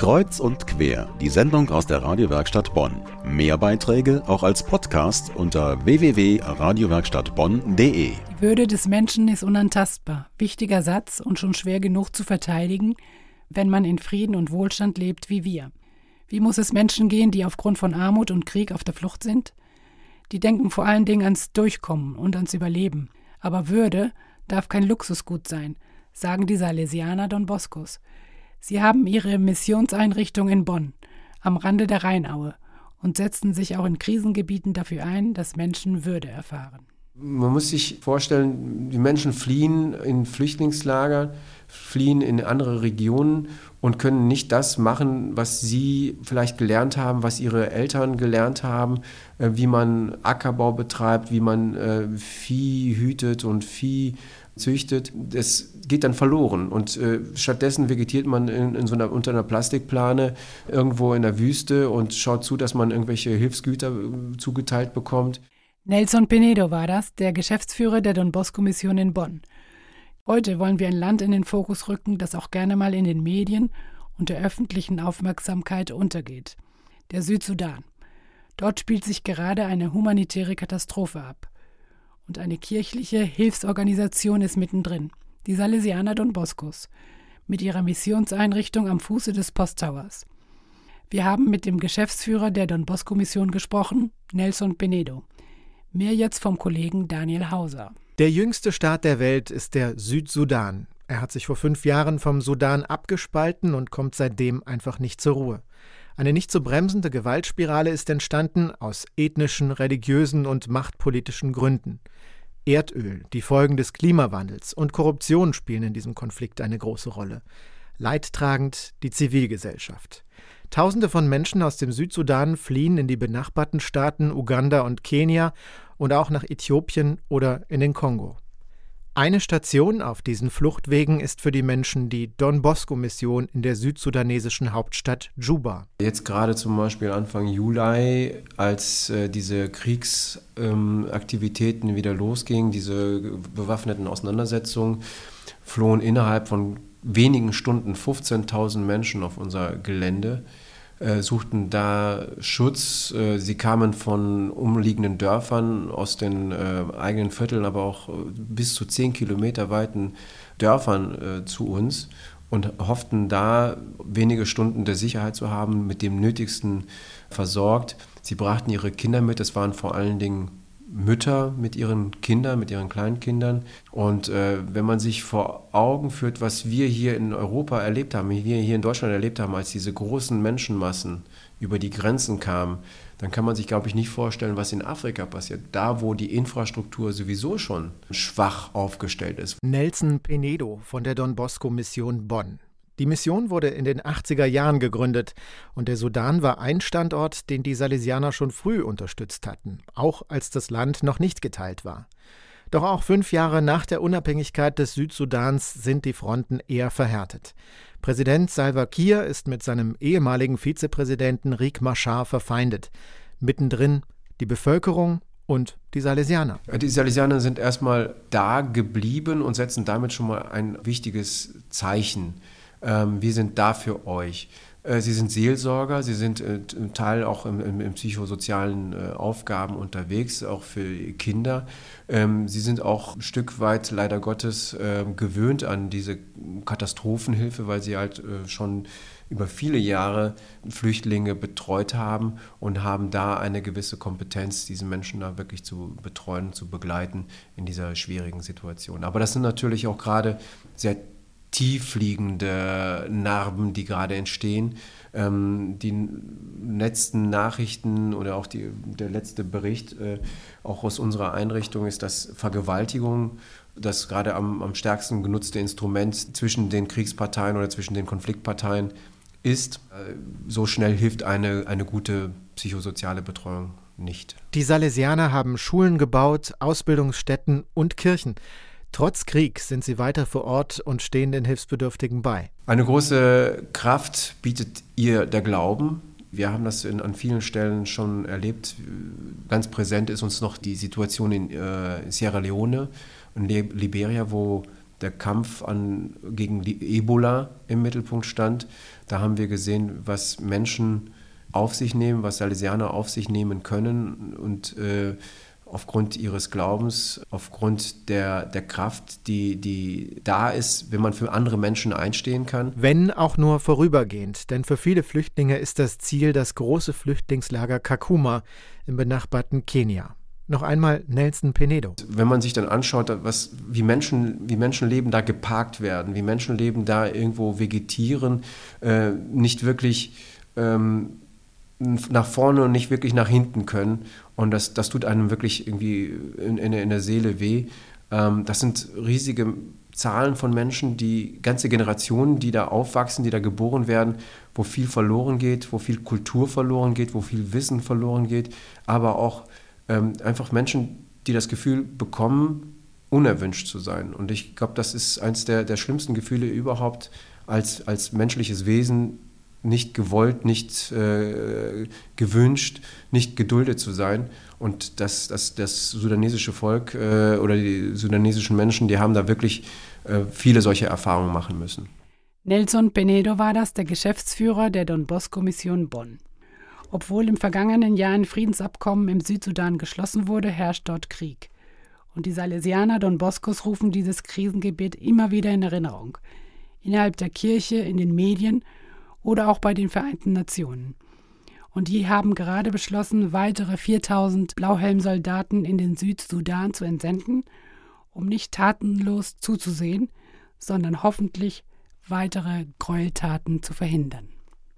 Kreuz und quer, die Sendung aus der Radiowerkstatt Bonn. Mehr Beiträge auch als Podcast unter www.radiowerkstattbonn.de. Die Würde des Menschen ist unantastbar. Wichtiger Satz und schon schwer genug zu verteidigen, wenn man in Frieden und Wohlstand lebt wie wir. Wie muss es Menschen gehen, die aufgrund von Armut und Krieg auf der Flucht sind? Die denken vor allen Dingen ans Durchkommen und ans Überleben. Aber Würde darf kein Luxusgut sein, sagen die Salesianer Don Boscos. Sie haben ihre Missionseinrichtung in Bonn, am Rande der Rheinaue, und setzen sich auch in Krisengebieten dafür ein, dass Menschen Würde erfahren. Man muss sich vorstellen, die Menschen fliehen in Flüchtlingslager, fliehen in andere Regionen und können nicht das machen, was sie vielleicht gelernt haben, was ihre Eltern gelernt haben, äh, wie man Ackerbau betreibt, wie man äh, Vieh hütet und Vieh züchtet, das geht dann verloren. Und äh, stattdessen vegetiert man in, in so einer, unter einer Plastikplane irgendwo in der Wüste und schaut zu, dass man irgendwelche Hilfsgüter äh, zugeteilt bekommt. Nelson Pinedo war das, der Geschäftsführer der Don Bosco-Mission in Bonn. Heute wollen wir ein Land in den Fokus rücken, das auch gerne mal in den Medien und der öffentlichen Aufmerksamkeit untergeht. Der Südsudan. Dort spielt sich gerade eine humanitäre Katastrophe ab und eine kirchliche Hilfsorganisation ist mittendrin, die Salesianer Don Boscos, mit ihrer Missionseinrichtung am Fuße des Posttowers. Wir haben mit dem Geschäftsführer der Don Bosco Mission gesprochen, Nelson Penedo. Mehr jetzt vom Kollegen Daniel Hauser. Der jüngste Staat der Welt ist der Südsudan. Er hat sich vor fünf Jahren vom Sudan abgespalten und kommt seitdem einfach nicht zur Ruhe. Eine nicht zu bremsende Gewaltspirale ist entstanden aus ethnischen, religiösen und machtpolitischen Gründen. Erdöl, die Folgen des Klimawandels und Korruption spielen in diesem Konflikt eine große Rolle. Leidtragend die Zivilgesellschaft. Tausende von Menschen aus dem Südsudan fliehen in die benachbarten Staaten Uganda und Kenia und auch nach Äthiopien oder in den Kongo. Eine Station auf diesen Fluchtwegen ist für die Menschen die Don Bosco-Mission in der südsudanesischen Hauptstadt Juba. Jetzt gerade zum Beispiel Anfang Juli, als äh, diese Kriegsaktivitäten ähm, wieder losgingen, diese bewaffneten Auseinandersetzungen, flohen innerhalb von wenigen Stunden 15.000 Menschen auf unser Gelände. Äh, suchten da Schutz. Äh, sie kamen von umliegenden Dörfern, aus den äh, eigenen Vierteln, aber auch bis zu zehn Kilometer weiten Dörfern zu uns und hofften da wenige Stunden der Sicherheit zu haben, mit dem Nötigsten versorgt. Sie brachten ihre Kinder mit, es waren vor allen Dingen Mütter mit ihren Kindern, mit ihren Kleinkindern. Und äh, wenn man sich vor Augen führt, was wir hier in Europa erlebt haben, wie wir hier in Deutschland erlebt haben, als diese großen Menschenmassen über die Grenzen kamen, dann kann man sich, glaube ich, nicht vorstellen, was in Afrika passiert. Da, wo die Infrastruktur sowieso schon schwach aufgestellt ist. Nelson Penedo von der Don Bosco Mission Bonn. Die Mission wurde in den 80er Jahren gegründet und der Sudan war ein Standort, den die Salesianer schon früh unterstützt hatten, auch als das Land noch nicht geteilt war. Doch auch fünf Jahre nach der Unabhängigkeit des Südsudans sind die Fronten eher verhärtet. Präsident Salva Kiir ist mit seinem ehemaligen Vizepräsidenten Riek Machar verfeindet. Mittendrin die Bevölkerung und die Salesianer. Die Salesianer sind erstmal da geblieben und setzen damit schon mal ein wichtiges Zeichen. Ähm, wir sind da für euch. Äh, sie sind Seelsorger, sie sind äh, Teil auch im, im, im psychosozialen äh, Aufgaben unterwegs, auch für Kinder. Ähm, sie sind auch ein Stück weit leider Gottes ähm, gewöhnt an diese Katastrophenhilfe, weil sie halt schon über viele Jahre Flüchtlinge betreut haben und haben da eine gewisse Kompetenz, diese Menschen da wirklich zu betreuen, zu begleiten in dieser schwierigen Situation. Aber das sind natürlich auch gerade sehr tiefliegende Narben, die gerade entstehen. Ähm, die letzten Nachrichten oder auch die, der letzte Bericht, äh, auch aus unserer Einrichtung, ist, dass Vergewaltigung das gerade am, am stärksten genutzte Instrument zwischen den Kriegsparteien oder zwischen den Konfliktparteien ist. Äh, so schnell hilft eine, eine gute psychosoziale Betreuung nicht. Die Salesianer haben Schulen gebaut, Ausbildungsstätten und Kirchen. Trotz Krieg sind sie weiter vor Ort und stehen den Hilfsbedürftigen bei. Eine große Kraft bietet ihr der Glauben. Wir haben das in, an vielen Stellen schon erlebt. Ganz präsent ist uns noch die Situation in äh, Sierra Leone und Liberia, wo der Kampf an, gegen Ebola im Mittelpunkt stand. Da haben wir gesehen, was Menschen auf sich nehmen, was Salesianer auf sich nehmen können und äh, aufgrund ihres Glaubens, aufgrund der, der Kraft, die, die da ist, wenn man für andere Menschen einstehen kann. Wenn auch nur vorübergehend, denn für viele Flüchtlinge ist das Ziel das große Flüchtlingslager Kakuma im benachbarten Kenia. Noch einmal Nelson Penedo. Wenn man sich dann anschaut, was, wie, Menschen, wie Menschenleben da geparkt werden, wie Menschenleben da irgendwo vegetieren, äh, nicht wirklich ähm, nach vorne und nicht wirklich nach hinten können. Und das, das tut einem wirklich irgendwie in, in, in der Seele weh. Ähm, das sind riesige Zahlen von Menschen, die ganze Generationen, die da aufwachsen, die da geboren werden, wo viel verloren geht, wo viel Kultur verloren geht, wo viel Wissen verloren geht, aber auch ähm, einfach Menschen, die das Gefühl bekommen, unerwünscht zu sein. Und ich glaube, das ist eines der, der schlimmsten Gefühle überhaupt als, als menschliches Wesen, nicht gewollt, nicht äh, gewünscht, nicht geduldet zu sein. Und das, das, das sudanesische Volk äh, oder die sudanesischen Menschen, die haben da wirklich äh, viele solche Erfahrungen machen müssen. Nelson Penedo war das, der Geschäftsführer der Don Bosco-Mission Bonn. Obwohl im vergangenen Jahr ein Friedensabkommen im Südsudan geschlossen wurde, herrscht dort Krieg. Und die Salesianer Don Boscos rufen dieses Krisengebiet immer wieder in Erinnerung. Innerhalb der Kirche, in den Medien – oder auch bei den Vereinten Nationen. Und die haben gerade beschlossen, weitere 4000 Blauhelmsoldaten in den Südsudan zu entsenden, um nicht tatenlos zuzusehen, sondern hoffentlich weitere Gräueltaten zu verhindern.